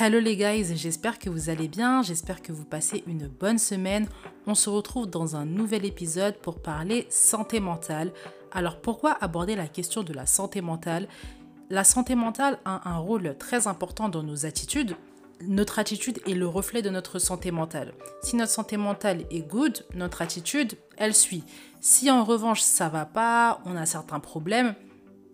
Hello les guys, j'espère que vous allez bien, j'espère que vous passez une bonne semaine. On se retrouve dans un nouvel épisode pour parler santé mentale. Alors pourquoi aborder la question de la santé mentale? La santé mentale a un rôle très important dans nos attitudes. Notre attitude est le reflet de notre santé mentale. Si notre santé mentale est good, notre attitude, elle suit. Si en revanche ça va pas, on a certains problèmes,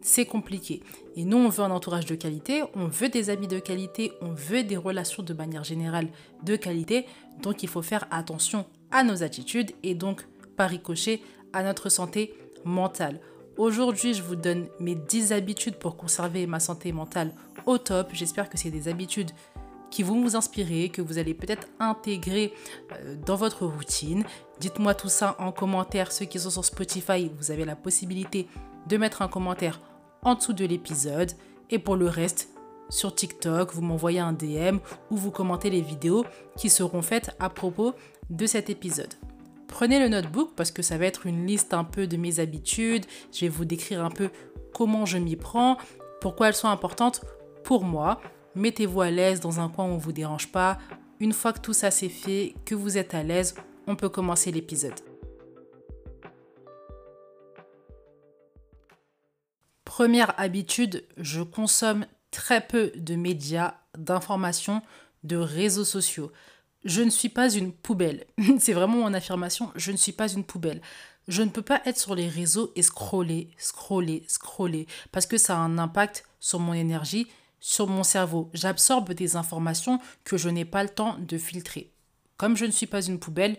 c'est compliqué. Et nous, on veut un entourage de qualité, on veut des amis de qualité, on veut des relations de manière générale de qualité. Donc, il faut faire attention à nos attitudes et donc, par ricochet, à notre santé mentale. Aujourd'hui, je vous donne mes 10 habitudes pour conserver ma santé mentale au top. J'espère que c'est des habitudes qui vont vous inspirer, que vous allez peut-être intégrer euh, dans votre routine. Dites-moi tout ça en commentaire. Ceux qui sont sur Spotify, vous avez la possibilité de mettre un commentaire en dessous de l'épisode. Et pour le reste, sur TikTok, vous m'envoyez un DM ou vous commentez les vidéos qui seront faites à propos de cet épisode. Prenez le notebook parce que ça va être une liste un peu de mes habitudes. Je vais vous décrire un peu comment je m'y prends, pourquoi elles sont importantes pour moi. Mettez-vous à l'aise dans un coin où on ne vous dérange pas. Une fois que tout ça c'est fait, que vous êtes à l'aise, on peut commencer l'épisode. Première habitude, je consomme très peu de médias, d'informations, de réseaux sociaux. Je ne suis pas une poubelle. C'est vraiment mon affirmation, je ne suis pas une poubelle. Je ne peux pas être sur les réseaux et scroller, scroller, scroller, parce que ça a un impact sur mon énergie, sur mon cerveau. J'absorbe des informations que je n'ai pas le temps de filtrer. Comme je ne suis pas une poubelle,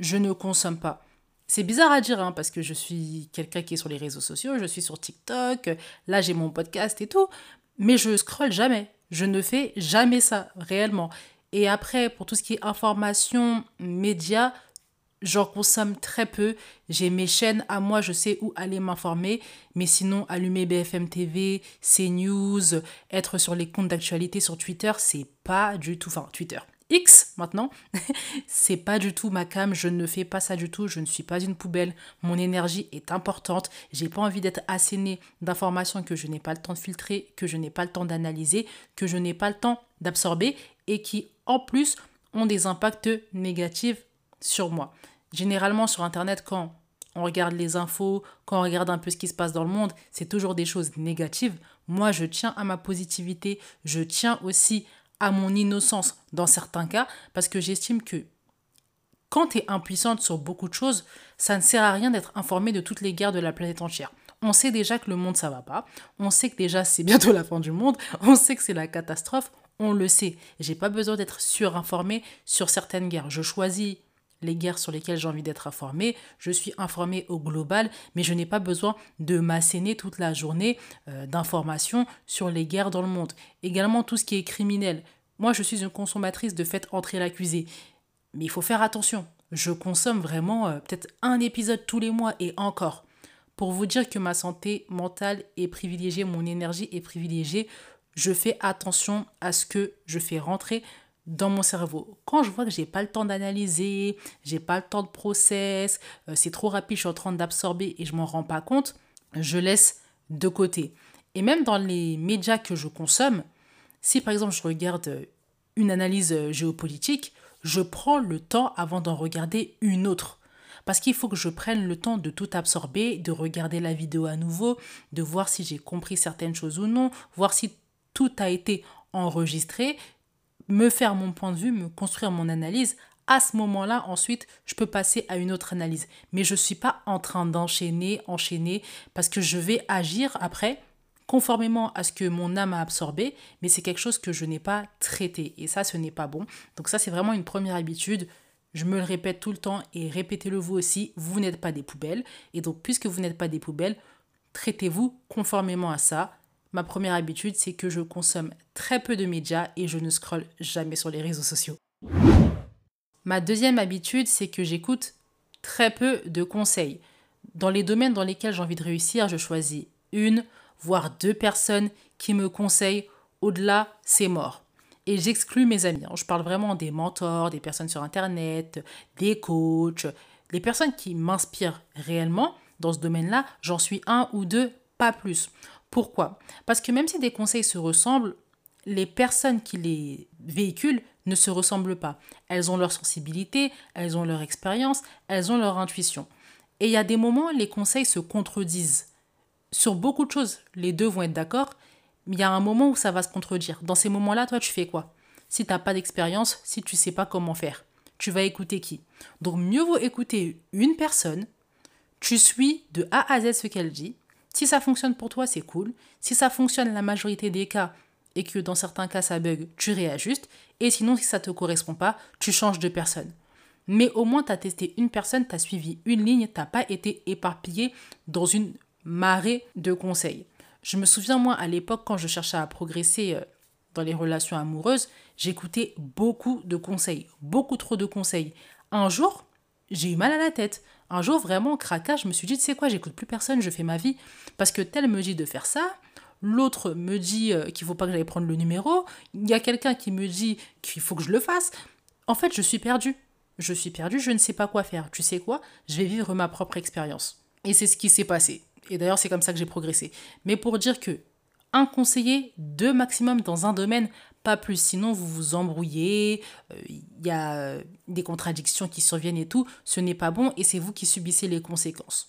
je ne consomme pas. C'est bizarre à dire, hein, parce que je suis quelqu'un qui est sur les réseaux sociaux, je suis sur TikTok, là j'ai mon podcast et tout, mais je scrolle jamais. Je ne fais jamais ça, réellement. Et après, pour tout ce qui est information, médias, j'en consomme très peu. J'ai mes chaînes à moi, je sais où aller m'informer. Mais sinon, allumer BFM TV, CNews, être sur les comptes d'actualité sur Twitter, c'est pas du tout. Enfin, Twitter. X maintenant, c'est pas du tout ma cam, je ne fais pas ça du tout, je ne suis pas une poubelle, mon énergie est importante, j'ai pas envie d'être asséné d'informations que je n'ai pas le temps de filtrer, que je n'ai pas le temps d'analyser, que je n'ai pas le temps d'absorber et qui en plus ont des impacts négatifs sur moi. Généralement sur internet quand on regarde les infos, quand on regarde un peu ce qui se passe dans le monde, c'est toujours des choses négatives. Moi, je tiens à ma positivité, je tiens aussi à mon innocence dans certains cas, parce que j'estime que quand tu es impuissante sur beaucoup de choses, ça ne sert à rien d'être informé de toutes les guerres de la planète entière. On sait déjà que le monde ça va pas, on sait que déjà c'est bientôt la fin du monde, on sait que c'est la catastrophe, on le sait. J'ai pas besoin d'être surinformé sur certaines guerres. Je choisis les guerres sur lesquelles j'ai envie d'être informé. Je suis informé au global, mais je n'ai pas besoin de m'asséner toute la journée euh, d'informations sur les guerres dans le monde. Également tout ce qui est criminel. Moi, je suis une consommatrice de fait entrer l'accusé. Mais il faut faire attention. Je consomme vraiment euh, peut-être un épisode tous les mois et encore. Pour vous dire que ma santé mentale est privilégiée, mon énergie est privilégiée, je fais attention à ce que je fais rentrer dans mon cerveau. Quand je vois que j'ai pas le temps d'analyser, j'ai pas le temps de process, euh, c'est trop rapide, je suis en train d'absorber et je m'en rends pas compte, je laisse de côté. Et même dans les médias que je consomme, si par exemple je regarde une analyse euh, géopolitique, je prends le temps avant d'en regarder une autre. Parce qu'il faut que je prenne le temps de tout absorber, de regarder la vidéo à nouveau, de voir si j'ai compris certaines choses ou non, voir si tout a été enregistré, me faire mon point de vue, me construire mon analyse, à ce moment-là, ensuite, je peux passer à une autre analyse. Mais je ne suis pas en train d'enchaîner, enchaîner, parce que je vais agir après conformément à ce que mon âme a absorbé, mais c'est quelque chose que je n'ai pas traité. Et ça, ce n'est pas bon. Donc ça, c'est vraiment une première habitude. Je me le répète tout le temps et répétez-le vous aussi, vous n'êtes pas des poubelles. Et donc, puisque vous n'êtes pas des poubelles, traitez-vous conformément à ça. Ma première habitude, c'est que je consomme très peu de médias et je ne scrolle jamais sur les réseaux sociaux. Ma deuxième habitude, c'est que j'écoute très peu de conseils. Dans les domaines dans lesquels j'ai envie de réussir, je choisis une, voire deux personnes qui me conseillent. Au-delà, c'est mort. Et j'exclus mes amis. Je parle vraiment des mentors, des personnes sur Internet, des coachs, les personnes qui m'inspirent réellement dans ce domaine-là. J'en suis un ou deux, pas plus. Pourquoi? Parce que même si des conseils se ressemblent, les personnes qui les véhiculent ne se ressemblent pas. Elles ont leur sensibilité, elles ont leur expérience, elles ont leur intuition. Et il y a des moments, les conseils se contredisent. Sur beaucoup de choses, les deux vont être d'accord, mais il y a un moment où ça va se contredire. Dans ces moments-là, toi, tu fais quoi? Si tu n'as pas d'expérience, si tu ne sais pas comment faire, tu vas écouter qui? Donc mieux vaut écouter une personne, tu suis de A à Z ce qu'elle dit. Si ça fonctionne pour toi, c'est cool. Si ça fonctionne la majorité des cas et que dans certains cas ça bug, tu réajustes. Et sinon, si ça ne te correspond pas, tu changes de personne. Mais au moins, tu as testé une personne, tu as suivi une ligne, tu pas été éparpillé dans une marée de conseils. Je me souviens, moi, à l'époque, quand je cherchais à progresser euh, dans les relations amoureuses, j'écoutais beaucoup de conseils, beaucoup trop de conseils. Un jour, j'ai eu mal à la tête. Un jour, vraiment, craquage, je me suis dit, tu sais quoi, j'écoute plus personne, je fais ma vie. Parce que tel me dit de faire ça, l'autre me dit euh, qu'il faut pas que j'aille prendre le numéro, il y a quelqu'un qui me dit qu'il faut que je le fasse. En fait, je suis perdue. Je suis perdue, je ne sais pas quoi faire. Tu sais quoi Je vais vivre ma propre expérience. Et c'est ce qui s'est passé. Et d'ailleurs, c'est comme ça que j'ai progressé. Mais pour dire que un conseiller, deux maximum dans un domaine, plus. Sinon, vous vous embrouillez, il euh, y a euh, des contradictions qui surviennent et tout. Ce n'est pas bon et c'est vous qui subissez les conséquences.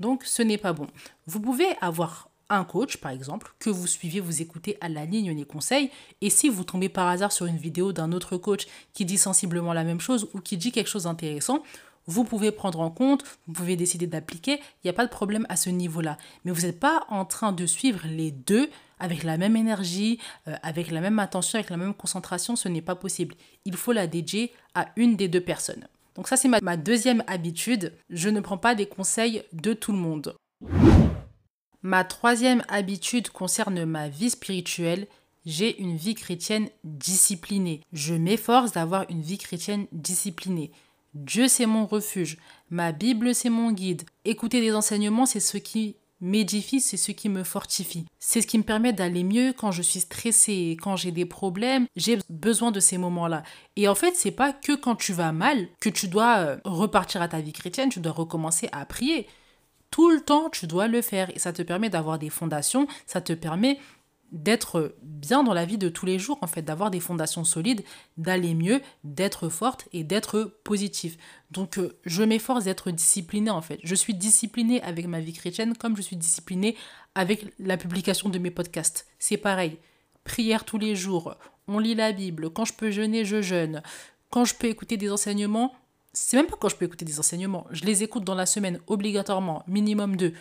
Donc, ce n'est pas bon. Vous pouvez avoir un coach, par exemple, que vous suivez, vous écoutez à la ligne les conseils, et si vous tombez par hasard sur une vidéo d'un autre coach qui dit sensiblement la même chose ou qui dit quelque chose d'intéressant, vous pouvez prendre en compte, vous pouvez décider d'appliquer, il n'y a pas de problème à ce niveau-là. Mais vous n'êtes pas en train de suivre les deux avec la même énergie, euh, avec la même attention, avec la même concentration, ce n'est pas possible. Il faut la dédier à une des deux personnes. Donc ça, c'est ma, ma deuxième habitude. Je ne prends pas des conseils de tout le monde. Ma troisième habitude concerne ma vie spirituelle. J'ai une vie chrétienne disciplinée. Je m'efforce d'avoir une vie chrétienne disciplinée. Dieu, c'est mon refuge. Ma Bible, c'est mon guide. Écouter des enseignements, c'est ce qui m'édifie, c'est ce qui me fortifie. C'est ce qui me permet d'aller mieux quand je suis stressée, quand j'ai des problèmes. J'ai besoin de ces moments-là. Et en fait, c'est pas que quand tu vas mal que tu dois euh, repartir à ta vie chrétienne, tu dois recommencer à prier tout le temps, tu dois le faire. Et ça te permet d'avoir des fondations, ça te permet d'être bien dans la vie de tous les jours, en fait, d'avoir des fondations solides, d'aller mieux, d'être forte et d'être positif. Donc, euh, je m'efforce d'être disciplinée, en fait. Je suis disciplinée avec ma vie chrétienne comme je suis disciplinée avec la publication de mes podcasts. C'est pareil. Prière tous les jours, on lit la Bible, quand je peux jeûner, je jeûne. Quand je peux écouter des enseignements, c'est même pas quand je peux écouter des enseignements. Je les écoute dans la semaine obligatoirement, minimum deux.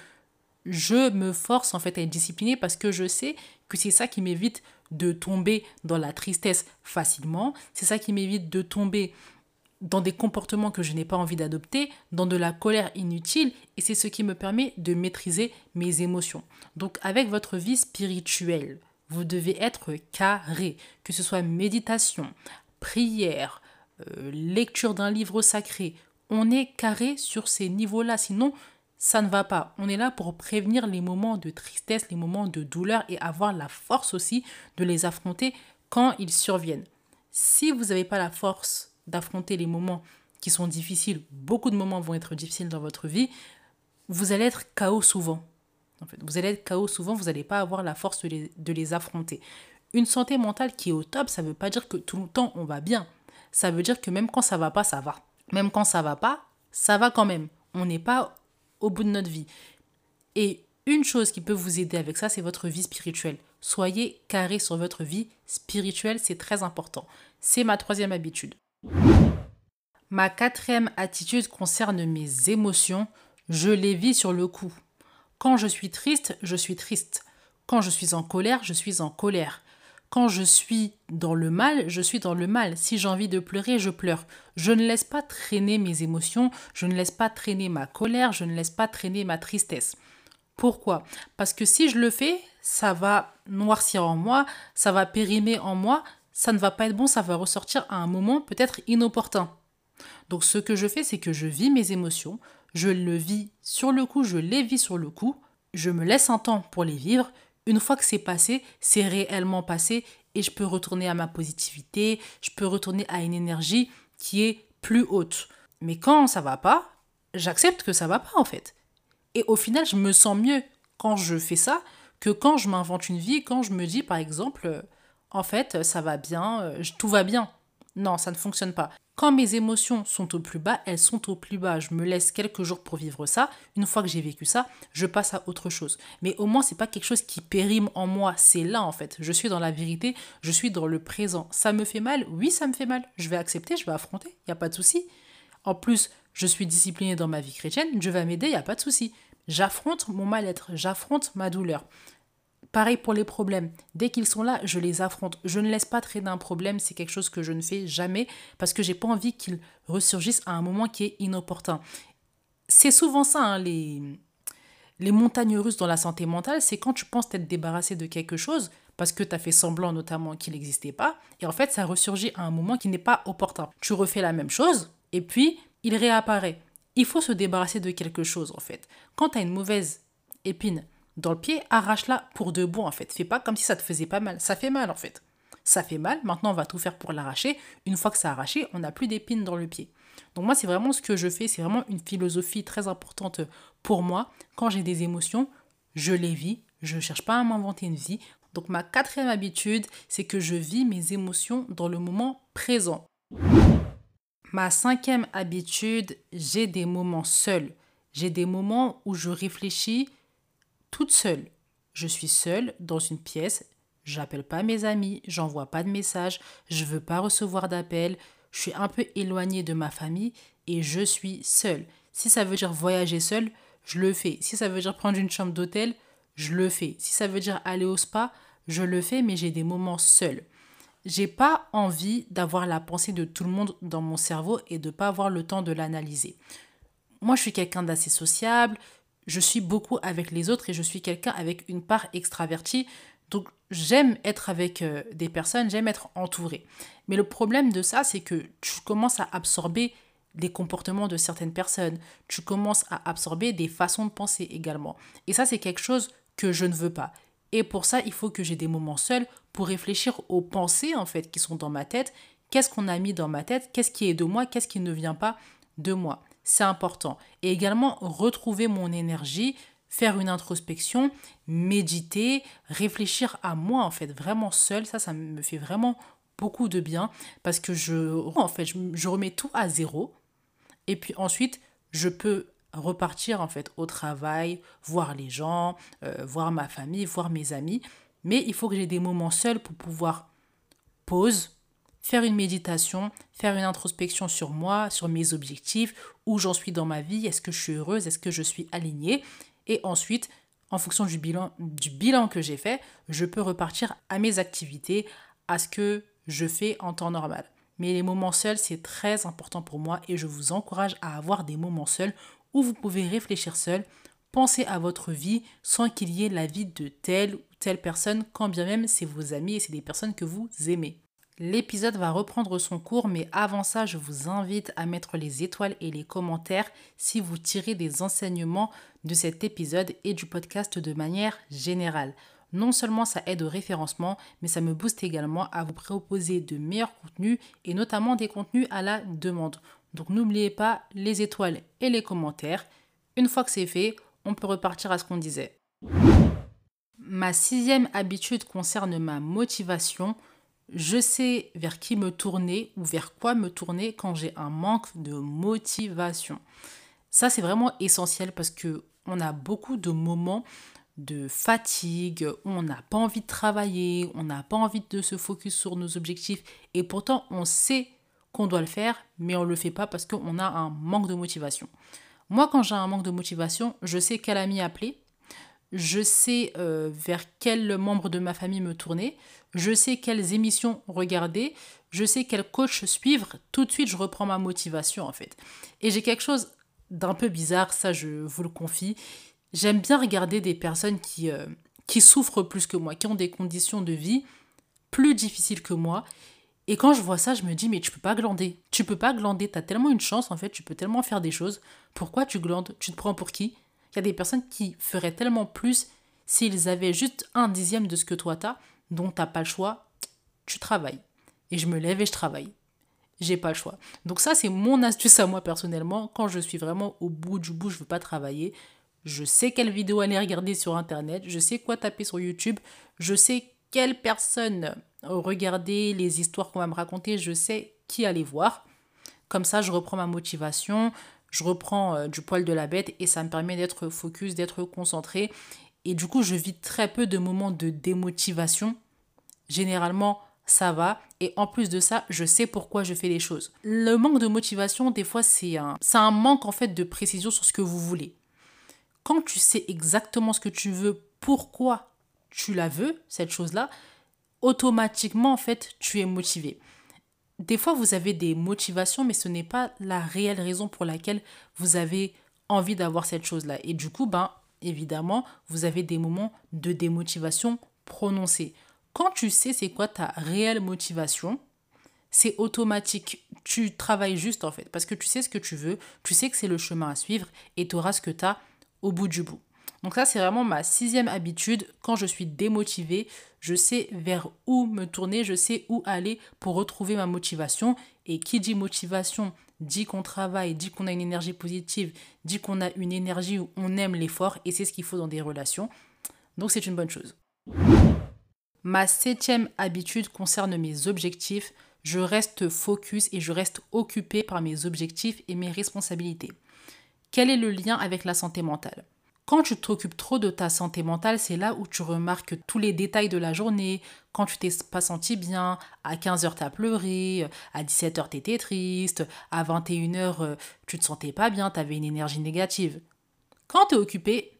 Je me force en fait à être disciplinée parce que je sais que c'est ça qui m'évite de tomber dans la tristesse facilement. C'est ça qui m'évite de tomber dans des comportements que je n'ai pas envie d'adopter, dans de la colère inutile, et c'est ce qui me permet de maîtriser mes émotions. Donc avec votre vie spirituelle, vous devez être carré, que ce soit méditation, prière, euh, lecture d'un livre sacré. On est carré sur ces niveaux-là, sinon ça ne va pas. On est là pour prévenir les moments de tristesse, les moments de douleur et avoir la force aussi de les affronter quand ils surviennent. Si vous n'avez pas la force d'affronter les moments qui sont difficiles, beaucoup de moments vont être difficiles dans votre vie, vous allez être chaos souvent. En fait, vous allez être chaos souvent, vous n'allez pas avoir la force de les, de les affronter. Une santé mentale qui est au top, ça ne veut pas dire que tout le temps on va bien ça veut dire que même quand ça va pas, ça va. Même quand ça va pas, ça va quand même. On n'est pas au bout de notre vie. Et une chose qui peut vous aider avec ça, c'est votre vie spirituelle. Soyez carré sur votre vie spirituelle, c'est très important. C'est ma troisième habitude. Ma quatrième attitude concerne mes émotions. Je les vis sur le coup. Quand je suis triste, je suis triste. Quand je suis en colère, je suis en colère. Quand je suis dans le mal, je suis dans le mal. Si j'ai envie de pleurer, je pleure. Je ne laisse pas traîner mes émotions, je ne laisse pas traîner ma colère, je ne laisse pas traîner ma tristesse. Pourquoi? Parce que si je le fais, ça va noircir en moi, ça va périmer en moi, ça ne va pas être bon, ça va ressortir à un moment peut-être inopportun. Donc ce que je fais, c'est que je vis mes émotions, je le vis sur le coup, je les vis sur le coup, je me laisse un temps pour les vivre, une fois que c'est passé, c'est réellement passé et je peux retourner à ma positivité, je peux retourner à une énergie qui est plus haute. Mais quand ça va pas, j'accepte que ça va pas en fait. Et au final, je me sens mieux quand je fais ça que quand je m'invente une vie, quand je me dis par exemple en fait, ça va bien, euh, tout va bien. Non, ça ne fonctionne pas. Quand mes émotions sont au plus bas, elles sont au plus bas. Je me laisse quelques jours pour vivre ça. Une fois que j'ai vécu ça, je passe à autre chose. Mais au moins, c'est pas quelque chose qui périme en moi. C'est là, en fait. Je suis dans la vérité. Je suis dans le présent. Ça me fait mal? Oui, ça me fait mal. Je vais accepter, je vais affronter. Il n'y a pas de souci. En plus, je suis disciplinée dans ma vie chrétienne. Dieu va m'aider, il n'y a pas de souci. J'affronte mon mal-être. J'affronte ma douleur. Pareil pour les problèmes. Dès qu'ils sont là, je les affronte. Je ne laisse pas traîner un problème, c'est quelque chose que je ne fais jamais parce que j'ai pas envie qu'ils ressurgissent à un moment qui est inopportun. C'est souvent ça, hein, les, les montagnes russes dans la santé mentale, c'est quand tu penses t'être débarrassé de quelque chose parce que tu as fait semblant notamment qu'il n'existait pas, et en fait ça ressurgit à un moment qui n'est pas opportun. Tu refais la même chose, et puis il réapparaît. Il faut se débarrasser de quelque chose en fait. Quand tu as une mauvaise épine dans le pied, arrache-la pour de bon en fait. Fais pas comme si ça te faisait pas mal. Ça fait mal en fait. Ça fait mal, maintenant on va tout faire pour l'arracher. Une fois que c'est arraché, on n'a plus d'épines dans le pied. Donc moi c'est vraiment ce que je fais, c'est vraiment une philosophie très importante pour moi. Quand j'ai des émotions, je les vis, je ne cherche pas à m'inventer une vie. Donc ma quatrième habitude, c'est que je vis mes émotions dans le moment présent. Ma cinquième habitude, j'ai des moments seuls. J'ai des moments où je réfléchis toute seule. Je suis seule dans une pièce, j'appelle pas mes amis, j'envoie pas de messages, je veux pas recevoir d'appels, je suis un peu éloignée de ma famille et je suis seule. Si ça veut dire voyager seule, je le fais. Si ça veut dire prendre une chambre d'hôtel, je le fais. Si ça veut dire aller au spa, je le fais, mais j'ai des moments seuls. J'ai pas envie d'avoir la pensée de tout le monde dans mon cerveau et de pas avoir le temps de l'analyser. Moi, je suis quelqu'un d'assez sociable, je suis beaucoup avec les autres et je suis quelqu'un avec une part extravertie. Donc j'aime être avec euh, des personnes, j'aime être entourée. Mais le problème de ça, c'est que tu commences à absorber les comportements de certaines personnes. Tu commences à absorber des façons de penser également. Et ça, c'est quelque chose que je ne veux pas. Et pour ça, il faut que j'ai des moments seuls pour réfléchir aux pensées en fait qui sont dans ma tête. Qu'est-ce qu'on a mis dans ma tête? Qu'est-ce qui est de moi? Qu'est-ce qui ne vient pas de moi? C'est important. Et également retrouver mon énergie, faire une introspection, méditer, réfléchir à moi en fait, vraiment seul, ça, ça me fait vraiment beaucoup de bien parce que je, en fait, je, remets tout à zéro et puis ensuite, je peux repartir en fait au travail, voir les gens, euh, voir ma famille, voir mes amis. Mais il faut que j'ai des moments seuls pour pouvoir pause, faire une méditation, faire une introspection sur moi, sur mes objectifs, où j'en suis dans ma vie, est-ce que je suis heureuse, est-ce que je suis alignée. Et ensuite, en fonction du bilan, du bilan que j'ai fait, je peux repartir à mes activités, à ce que je fais en temps normal. Mais les moments seuls, c'est très important pour moi et je vous encourage à avoir des moments seuls où vous pouvez réfléchir seul, penser à votre vie sans qu'il y ait la vie de telle ou telle personne, quand bien même c'est vos amis et c'est des personnes que vous aimez. L'épisode va reprendre son cours, mais avant ça, je vous invite à mettre les étoiles et les commentaires si vous tirez des enseignements de cet épisode et du podcast de manière générale. Non seulement ça aide au référencement, mais ça me booste également à vous proposer de meilleurs contenus et notamment des contenus à la demande. Donc n'oubliez pas les étoiles et les commentaires. Une fois que c'est fait, on peut repartir à ce qu'on disait. Ma sixième habitude concerne ma motivation je sais vers qui me tourner ou vers quoi me tourner quand j'ai un manque de motivation. Ça, c'est vraiment essentiel parce que on a beaucoup de moments de fatigue, on n'a pas envie de travailler, on n'a pas envie de se focus sur nos objectifs et pourtant on sait qu'on doit le faire, mais on ne le fait pas parce qu'on a un manque de motivation. Moi, quand j'ai un manque de motivation, je sais quel ami appeler, je sais euh, vers quel membre de ma famille me tourner, je sais quelles émissions regarder, je sais quel coach suivre, tout de suite je reprends ma motivation en fait. Et j'ai quelque chose d'un peu bizarre, ça je vous le confie. J'aime bien regarder des personnes qui, euh, qui souffrent plus que moi, qui ont des conditions de vie plus difficiles que moi. Et quand je vois ça, je me dis, mais tu peux pas glander. Tu peux pas glander. Tu as tellement une chance, en fait. Tu peux tellement faire des choses. Pourquoi tu glandes? Tu te prends pour qui? Il y a des personnes qui feraient tellement plus s'ils avaient juste un dixième de ce que toi t'as, donc t'as pas le choix, tu travailles. Et je me lève et je travaille. J'ai pas le choix. Donc ça, c'est mon astuce à moi personnellement. Quand je suis vraiment au bout du bout, je veux pas travailler. Je sais quelle vidéo aller regarder sur Internet. Je sais quoi taper sur YouTube. Je sais quelle personne regarder les histoires qu'on va me raconter, je sais qui aller voir. Comme ça, je reprends ma motivation, je reprends euh, du poil de la bête et ça me permet d'être focus, d'être concentré. Et du coup, je vis très peu de moments de démotivation. Généralement, ça va. Et en plus de ça, je sais pourquoi je fais les choses. Le manque de motivation, des fois, c'est un, un manque en fait de précision sur ce que vous voulez. Quand tu sais exactement ce que tu veux, pourquoi tu la veux, cette chose-là, automatiquement, en fait, tu es motivé. Des fois, vous avez des motivations, mais ce n'est pas la réelle raison pour laquelle vous avez envie d'avoir cette chose-là. Et du coup, ben, évidemment, vous avez des moments de démotivation prononcés. Quand tu sais c'est quoi ta réelle motivation, c'est automatique. Tu travailles juste en fait, parce que tu sais ce que tu veux, tu sais que c'est le chemin à suivre et tu auras ce que tu as au bout du bout. Donc ça, c'est vraiment ma sixième habitude. Quand je suis démotivée, je sais vers où me tourner, je sais où aller pour retrouver ma motivation. Et qui dit motivation dit qu'on travaille, dit qu'on a une énergie positive, dit qu'on a une énergie où on aime l'effort et c'est ce qu'il faut dans des relations. Donc c'est une bonne chose. Ma septième habitude concerne mes objectifs. Je reste focus et je reste occupé par mes objectifs et mes responsabilités. Quel est le lien avec la santé mentale? Quand tu t'occupes trop de ta santé mentale, c'est là où tu remarques tous les détails de la journée. Quand tu t'es pas senti bien, à 15h t'as pleuré, à 17h t'étais triste, à 21h euh, tu te sentais pas bien, t'avais une énergie négative. Quand tu es occupé,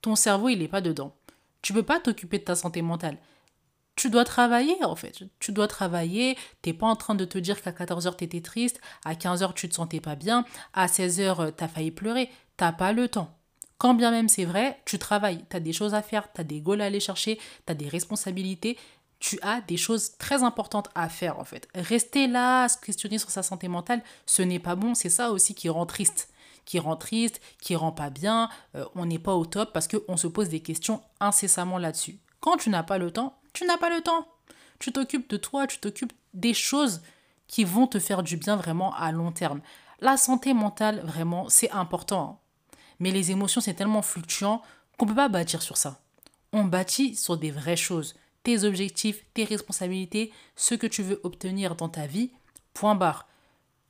ton cerveau il est pas dedans. Tu peux pas t'occuper de ta santé mentale. Tu dois travailler en fait. Tu dois travailler. T'es pas en train de te dire qu'à 14h t'étais triste, à 15h tu te sentais pas bien, à 16h t'as failli pleurer. T'as pas le temps. Quand bien même c'est vrai, tu travailles, tu as des choses à faire, tu as des goals à aller chercher, tu as des responsabilités, tu as des choses très importantes à faire en fait. Rester là, se questionner sur sa santé mentale, ce n'est pas bon, c'est ça aussi qui rend triste qui rend triste, qui rend pas bien, euh, on n'est pas au top parce qu'on se pose des questions incessamment là-dessus. Quand tu n'as pas le temps, tu n'as pas le temps. Tu t'occupes de toi, tu t'occupes des choses qui vont te faire du bien vraiment à long terme. La santé mentale, vraiment, c'est important. Mais les émotions, c'est tellement fluctuant qu'on ne peut pas bâtir sur ça. On bâtit sur des vraies choses. Tes objectifs, tes responsabilités, ce que tu veux obtenir dans ta vie, point barre.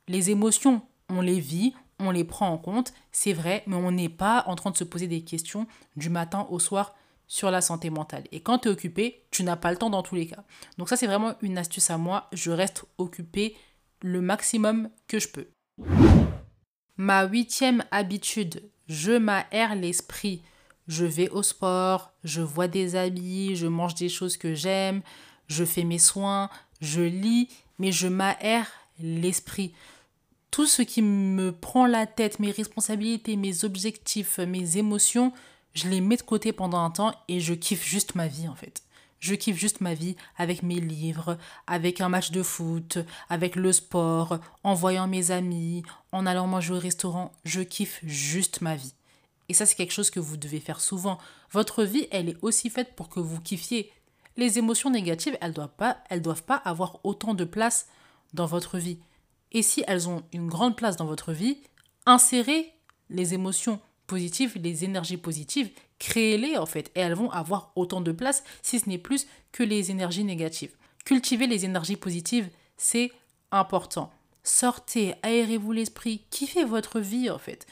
Les émotions, on les vit, on les prend en compte, c'est vrai, mais on n'est pas en train de se poser des questions du matin au soir sur la santé mentale. Et quand tu es occupé, tu n'as pas le temps dans tous les cas. Donc ça, c'est vraiment une astuce à moi. Je reste occupé le maximum que je peux. Ma huitième habitude je m'aère l'esprit. Je vais au sport, je vois des amis, je mange des choses que j'aime, je fais mes soins, je lis, mais je m'aère l'esprit. Tout ce qui me prend la tête, mes responsabilités, mes objectifs, mes émotions, je les mets de côté pendant un temps et je kiffe juste ma vie en fait. Je kiffe juste ma vie avec mes livres, avec un match de foot, avec le sport, en voyant mes amis, en allant manger au restaurant. Je kiffe juste ma vie. Et ça, c'est quelque chose que vous devez faire souvent. Votre vie, elle est aussi faite pour que vous kiffiez. Les émotions négatives, elles ne doivent, pas, doivent pas avoir autant de place dans votre vie. Et si elles ont une grande place dans votre vie, insérez les émotions positives, les énergies positives créez-les en fait, et elles vont avoir autant de place, si ce n'est plus que les énergies négatives. Cultiver les énergies positives, c'est important. Sortez, aérez-vous l'esprit, kiffez votre vie en fait.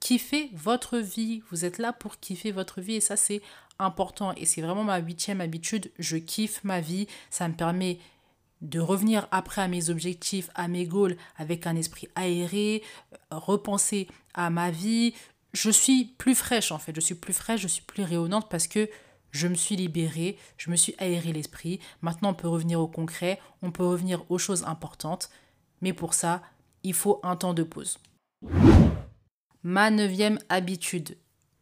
Kiffez votre vie. Vous êtes là pour kiffer votre vie et ça c'est important. Et c'est vraiment ma huitième habitude. Je kiffe ma vie. Ça me permet de revenir après à mes objectifs, à mes goals avec un esprit aéré, repenser à ma vie, je suis plus fraîche en fait, je suis plus fraîche, je suis plus rayonnante parce que je me suis libérée, je me suis aéré l'esprit. Maintenant, on peut revenir au concret, on peut revenir aux choses importantes, mais pour ça, il faut un temps de pause. Ma neuvième habitude,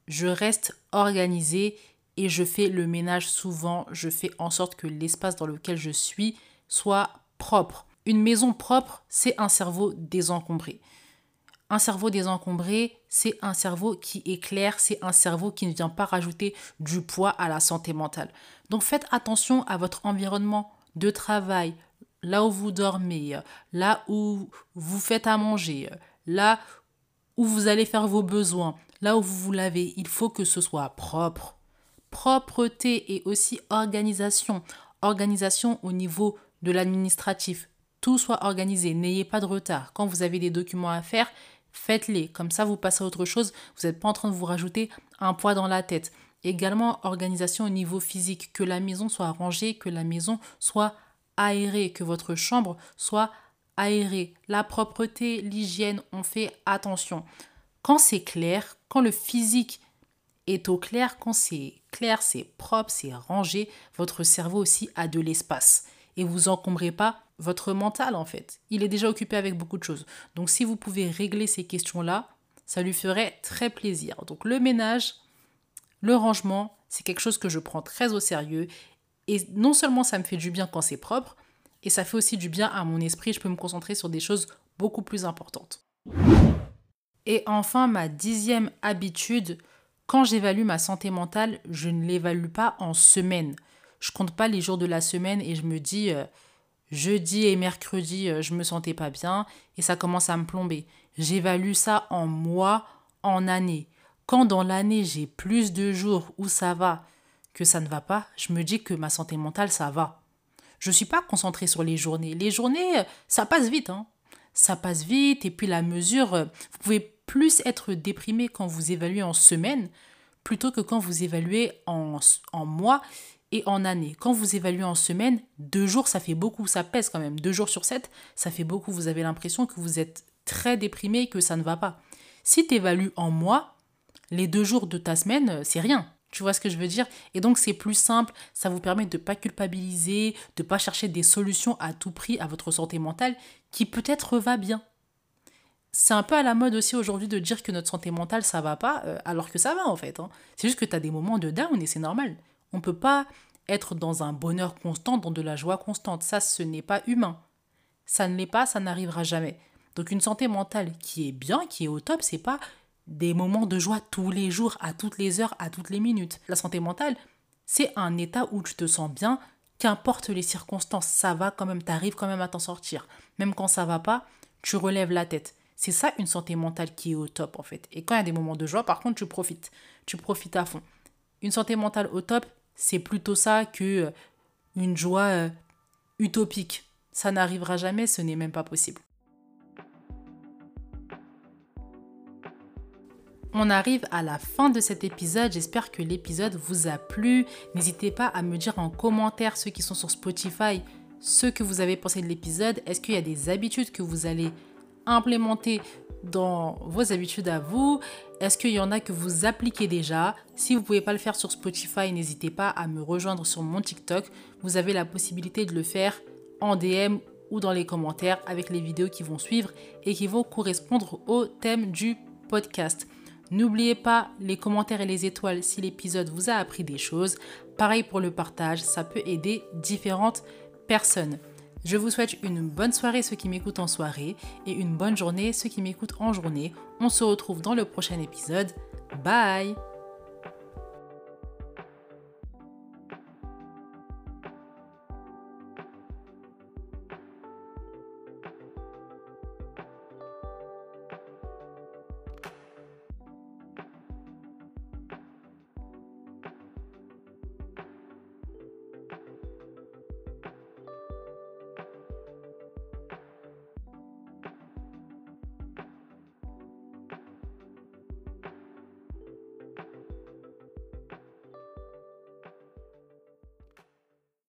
je reste organisée et je fais le ménage souvent, je fais en sorte que l'espace dans lequel je suis soit propre. Une maison propre, c'est un cerveau désencombré. Un cerveau désencombré, c'est un cerveau qui est clair, c'est un cerveau qui ne vient pas rajouter du poids à la santé mentale. Donc faites attention à votre environnement de travail, là où vous dormez, là où vous faites à manger, là où vous allez faire vos besoins, là où vous vous lavez. Il faut que ce soit propre. Propreté et aussi organisation. organisation au niveau de l'administratif. Tout soit organisé, n'ayez pas de retard. Quand vous avez des documents à faire, faites-les. Comme ça, vous passez à autre chose. Vous n'êtes pas en train de vous rajouter un poids dans la tête. Également, organisation au niveau physique, que la maison soit rangée, que la maison soit aérée, que votre chambre soit aérée. La propreté, l'hygiène, on fait attention. Quand c'est clair, quand le physique est au clair, quand c'est clair, c'est propre, c'est rangé, votre cerveau aussi a de l'espace. Et vous encombrez pas votre mental en fait. Il est déjà occupé avec beaucoup de choses. Donc si vous pouvez régler ces questions-là, ça lui ferait très plaisir. Donc le ménage, le rangement, c'est quelque chose que je prends très au sérieux. Et non seulement ça me fait du bien quand c'est propre, et ça fait aussi du bien à mon esprit, je peux me concentrer sur des choses beaucoup plus importantes. Et enfin, ma dixième habitude, quand j'évalue ma santé mentale, je ne l'évalue pas en semaine. Je compte pas les jours de la semaine et je me dis euh, jeudi et mercredi, euh, je me sentais pas bien et ça commence à me plomber. J'évalue ça en mois, en années. Quand dans l'année j'ai plus de jours où ça va que ça ne va pas, je me dis que ma santé mentale ça va. Je ne suis pas concentrée sur les journées. Les journées, euh, ça passe vite. Hein. Ça passe vite et puis la mesure, vous pouvez plus être déprimé quand vous évaluez en semaine plutôt que quand vous évaluez en, en mois et en année. Quand vous évaluez en semaine, deux jours, ça fait beaucoup, ça pèse quand même. Deux jours sur sept, ça fait beaucoup. Vous avez l'impression que vous êtes très déprimé et que ça ne va pas. Si tu évalues en mois, les deux jours de ta semaine, c'est rien. Tu vois ce que je veux dire? Et donc c'est plus simple, ça vous permet de ne pas culpabiliser, de ne pas chercher des solutions à tout prix à votre santé mentale qui peut-être va bien c'est un peu à la mode aussi aujourd'hui de dire que notre santé mentale ça va pas, euh, alors que ça va en fait. Hein. C'est juste que tu as des moments de down et c'est normal. On peut pas être dans un bonheur constant, dans de la joie constante. Ça, ce n'est pas humain. Ça ne l'est pas, ça n'arrivera jamais. Donc une santé mentale qui est bien, qui est au top, c'est pas des moments de joie tous les jours, à toutes les heures, à toutes les minutes. La santé mentale, c'est un état où tu te sens bien, qu'importe les circonstances, ça va quand même, tu arrives quand même à t'en sortir. Même quand ça va pas, tu relèves la tête. C'est ça une santé mentale qui est au top en fait. Et quand il y a des moments de joie, par contre, tu profites. Tu profites à fond. Une santé mentale au top, c'est plutôt ça que euh, une joie euh, utopique. Ça n'arrivera jamais, ce n'est même pas possible. On arrive à la fin de cet épisode. J'espère que l'épisode vous a plu. N'hésitez pas à me dire en commentaire ceux qui sont sur Spotify ce que vous avez pensé de l'épisode. Est-ce qu'il y a des habitudes que vous allez implémenter dans vos habitudes à vous Est-ce qu'il y en a que vous appliquez déjà? Si vous ne pouvez pas le faire sur Spotify, n'hésitez pas à me rejoindre sur mon TikTok. Vous avez la possibilité de le faire en DM ou dans les commentaires avec les vidéos qui vont suivre et qui vont correspondre au thème du podcast. N'oubliez pas les commentaires et les étoiles si l'épisode vous a appris des choses. Pareil pour le partage, ça peut aider différentes personnes. Je vous souhaite une bonne soirée ceux qui m'écoutent en soirée et une bonne journée ceux qui m'écoutent en journée. On se retrouve dans le prochain épisode. Bye